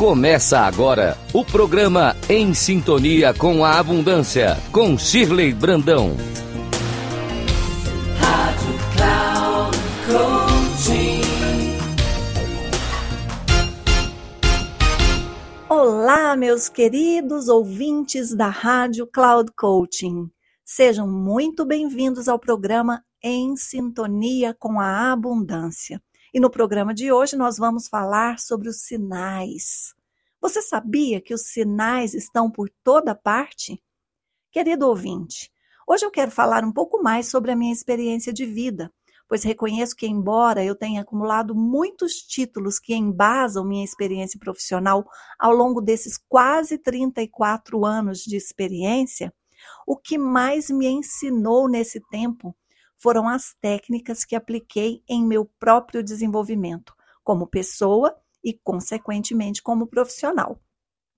Começa agora o programa Em Sintonia com a Abundância, com Shirley Brandão. Rádio Cloud Olá, meus queridos ouvintes da Rádio Cloud Coaching. Sejam muito bem-vindos ao programa Em Sintonia com a Abundância. E no programa de hoje nós vamos falar sobre os sinais. Você sabia que os sinais estão por toda parte? Querido ouvinte, hoje eu quero falar um pouco mais sobre a minha experiência de vida, pois reconheço que, embora eu tenha acumulado muitos títulos que embasam minha experiência profissional ao longo desses quase 34 anos de experiência, o que mais me ensinou nesse tempo foram as técnicas que apliquei em meu próprio desenvolvimento, como pessoa e, consequentemente, como profissional.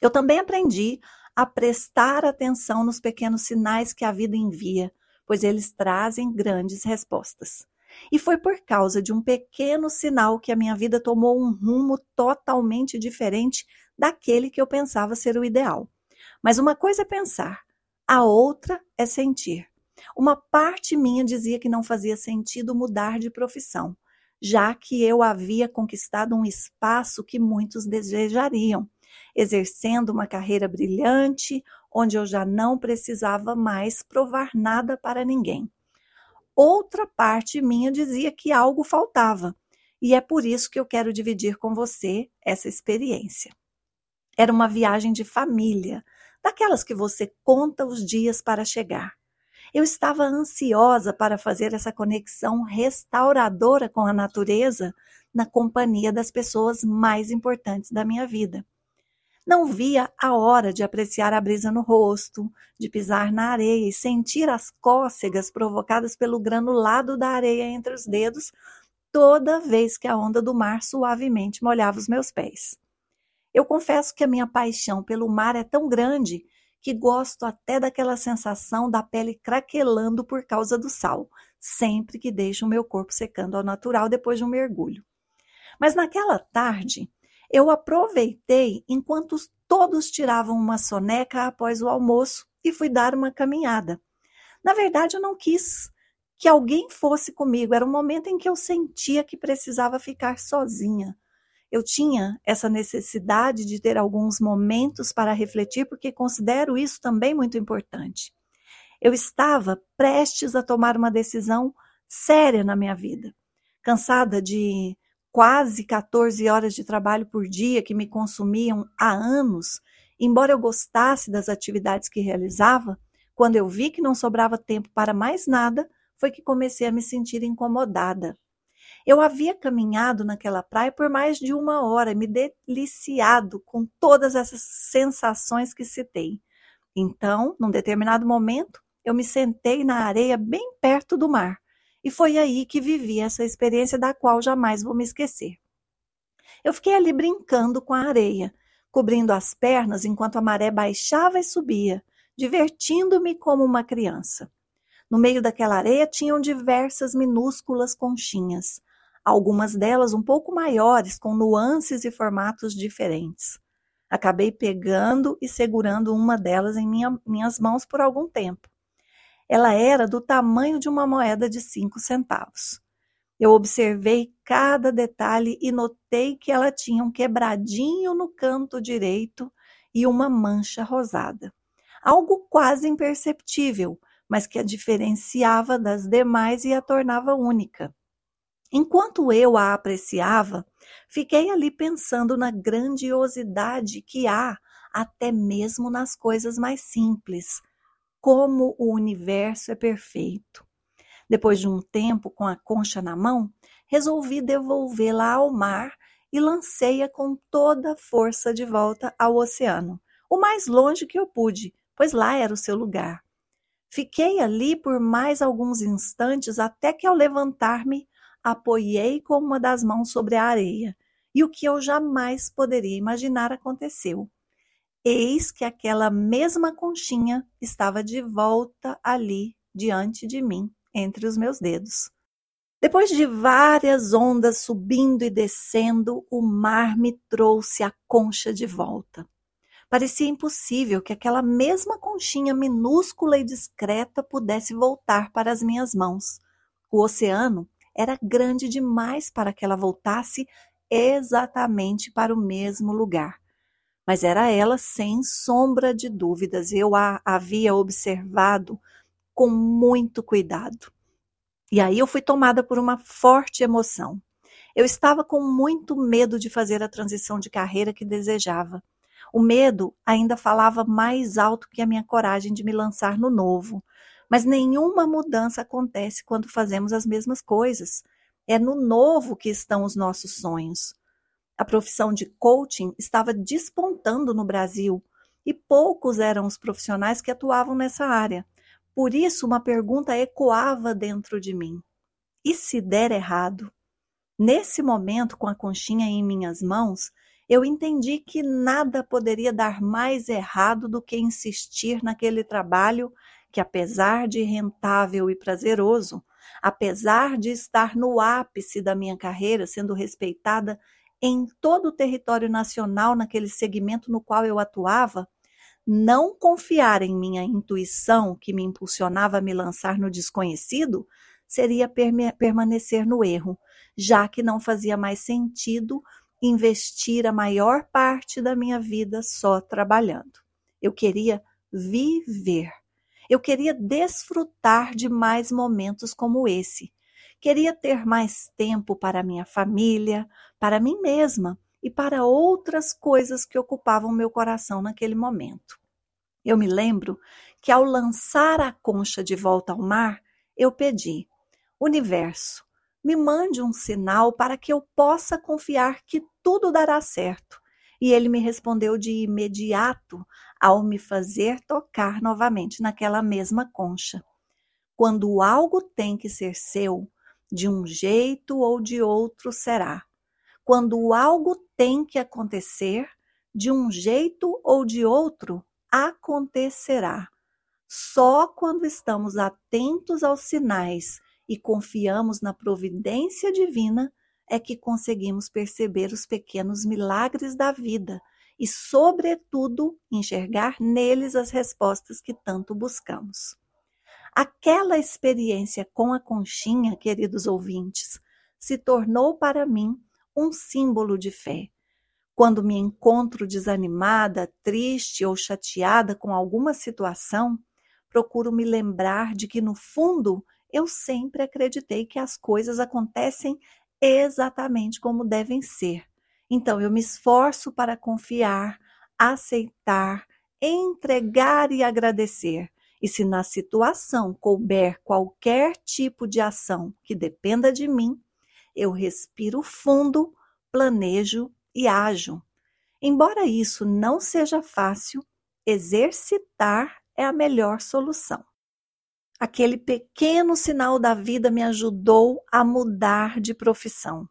Eu também aprendi a prestar atenção nos pequenos sinais que a vida envia, pois eles trazem grandes respostas. E foi por causa de um pequeno sinal que a minha vida tomou um rumo totalmente diferente daquele que eu pensava ser o ideal. Mas uma coisa é pensar, a outra é sentir. Uma parte minha dizia que não fazia sentido mudar de profissão, já que eu havia conquistado um espaço que muitos desejariam, exercendo uma carreira brilhante, onde eu já não precisava mais provar nada para ninguém. Outra parte minha dizia que algo faltava, e é por isso que eu quero dividir com você essa experiência. Era uma viagem de família, daquelas que você conta os dias para chegar. Eu estava ansiosa para fazer essa conexão restauradora com a natureza na companhia das pessoas mais importantes da minha vida. Não via a hora de apreciar a brisa no rosto, de pisar na areia e sentir as cócegas provocadas pelo granulado da areia entre os dedos toda vez que a onda do mar suavemente molhava os meus pés. Eu confesso que a minha paixão pelo mar é tão grande que gosto até daquela sensação da pele craquelando por causa do sal, sempre que deixo o meu corpo secando ao natural depois de um mergulho. Mas naquela tarde, eu aproveitei enquanto todos tiravam uma soneca após o almoço e fui dar uma caminhada. Na verdade, eu não quis que alguém fosse comigo, era um momento em que eu sentia que precisava ficar sozinha eu tinha essa necessidade de ter alguns momentos para refletir, porque considero isso também muito importante. Eu estava prestes a tomar uma decisão séria na minha vida, cansada de quase 14 horas de trabalho por dia que me consumiam há anos, embora eu gostasse das atividades que realizava, quando eu vi que não sobrava tempo para mais nada, foi que comecei a me sentir incomodada. Eu havia caminhado naquela praia por mais de uma hora, me deliciado com todas essas sensações que citei. Então, num determinado momento, eu me sentei na areia bem perto do mar. E foi aí que vivi essa experiência da qual jamais vou me esquecer. Eu fiquei ali brincando com a areia, cobrindo as pernas enquanto a maré baixava e subia, divertindo-me como uma criança. No meio daquela areia tinham diversas minúsculas conchinhas, algumas delas um pouco maiores, com nuances e formatos diferentes. Acabei pegando e segurando uma delas em minha, minhas mãos por algum tempo. Ela era do tamanho de uma moeda de cinco centavos. Eu observei cada detalhe e notei que ela tinha um quebradinho no canto direito e uma mancha rosada. Algo quase imperceptível, mas que a diferenciava das demais e a tornava única. Enquanto eu a apreciava, fiquei ali pensando na grandiosidade que há até mesmo nas coisas mais simples, como o universo é perfeito. Depois de um tempo com a concha na mão, resolvi devolvê-la ao mar e lancei-a com toda a força de volta ao oceano, o mais longe que eu pude, pois lá era o seu lugar. Fiquei ali por mais alguns instantes até que, ao levantar-me, apoiei com uma das mãos sobre a areia, e o que eu jamais poderia imaginar aconteceu. Eis que aquela mesma conchinha estava de volta ali diante de mim, entre os meus dedos. Depois de várias ondas subindo e descendo, o mar me trouxe a concha de volta. Parecia impossível que aquela mesma conchinha minúscula e discreta pudesse voltar para as minhas mãos. O oceano era grande demais para que ela voltasse exatamente para o mesmo lugar. Mas era ela sem sombra de dúvidas. Eu a havia observado com muito cuidado. E aí eu fui tomada por uma forte emoção. Eu estava com muito medo de fazer a transição de carreira que desejava. O medo ainda falava mais alto que a minha coragem de me lançar no novo. Mas nenhuma mudança acontece quando fazemos as mesmas coisas. É no novo que estão os nossos sonhos. A profissão de coaching estava despontando no Brasil e poucos eram os profissionais que atuavam nessa área. Por isso, uma pergunta ecoava dentro de mim: e se der errado? Nesse momento, com a conchinha em minhas mãos, eu entendi que nada poderia dar mais errado do que insistir naquele trabalho que, apesar de rentável e prazeroso, apesar de estar no ápice da minha carreira, sendo respeitada em todo o território nacional naquele segmento no qual eu atuava, não confiar em minha intuição, que me impulsionava a me lançar no desconhecido, seria permanecer no erro, já que não fazia mais sentido investir a maior parte da minha vida só trabalhando. Eu queria viver. Eu queria desfrutar de mais momentos como esse. Queria ter mais tempo para minha família, para mim mesma e para outras coisas que ocupavam meu coração naquele momento. Eu me lembro que ao lançar a concha de volta ao mar, eu pedi: Universo, me mande um sinal para que eu possa confiar que tudo dará certo. E ele me respondeu de imediato ao me fazer tocar novamente naquela mesma concha. Quando algo tem que ser seu, de um jeito ou de outro será. Quando algo tem que acontecer, de um jeito ou de outro acontecerá. Só quando estamos atentos aos sinais e confiamos na providência divina é que conseguimos perceber os pequenos milagres da vida e, sobretudo, enxergar neles as respostas que tanto buscamos. Aquela experiência com a conchinha, queridos ouvintes, se tornou para mim um símbolo de fé. Quando me encontro desanimada, triste ou chateada com alguma situação, procuro me lembrar de que, no fundo, eu sempre acreditei que as coisas acontecem exatamente como devem ser. Então, eu me esforço para confiar, aceitar, entregar e agradecer. E se na situação couber qualquer tipo de ação que dependa de mim, eu respiro fundo, planejo e ajo. Embora isso não seja fácil, exercitar é a melhor solução. Aquele pequeno sinal da vida me ajudou a mudar de profissão.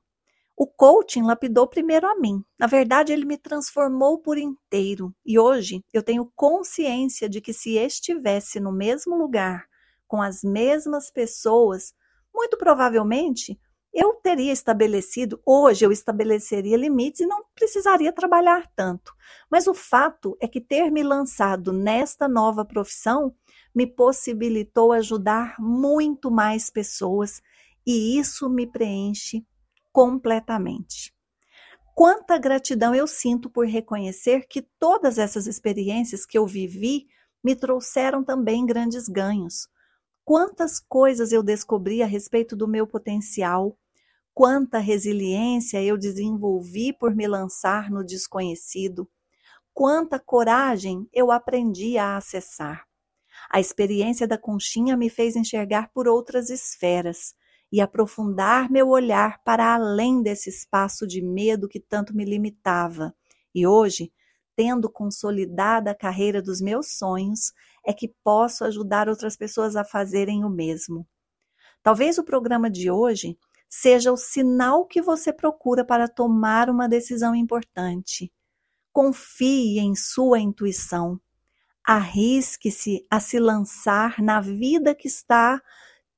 O coaching lapidou primeiro a mim. Na verdade, ele me transformou por inteiro. E hoje eu tenho consciência de que se estivesse no mesmo lugar, com as mesmas pessoas, muito provavelmente eu teria estabelecido, hoje eu estabeleceria limites e não precisaria trabalhar tanto. Mas o fato é que ter me lançado nesta nova profissão me possibilitou ajudar muito mais pessoas e isso me preenche completamente. Quanta gratidão eu sinto por reconhecer que todas essas experiências que eu vivi me trouxeram também grandes ganhos. Quantas coisas eu descobri a respeito do meu potencial, quanta resiliência eu desenvolvi por me lançar no desconhecido, quanta coragem eu aprendi a acessar. A experiência da conchinha me fez enxergar por outras esferas e aprofundar meu olhar para além desse espaço de medo que tanto me limitava. E hoje, tendo consolidada a carreira dos meus sonhos, é que posso ajudar outras pessoas a fazerem o mesmo. Talvez o programa de hoje seja o sinal que você procura para tomar uma decisão importante. Confie em sua intuição. Arrisque-se a se lançar na vida que está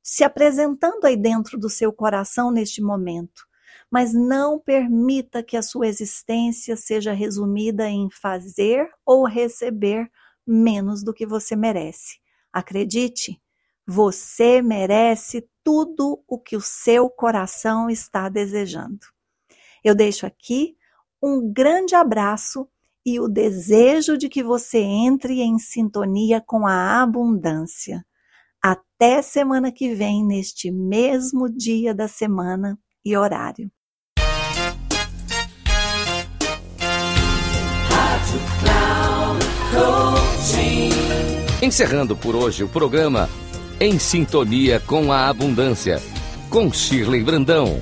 se apresentando aí dentro do seu coração neste momento. Mas não permita que a sua existência seja resumida em fazer ou receber menos do que você merece. Acredite, você merece tudo o que o seu coração está desejando. Eu deixo aqui um grande abraço e o desejo de que você entre em sintonia com a abundância. Até semana que vem, neste mesmo dia da semana e horário. Encerrando por hoje o programa Em Sintonia com a Abundância, com Shirley Brandão.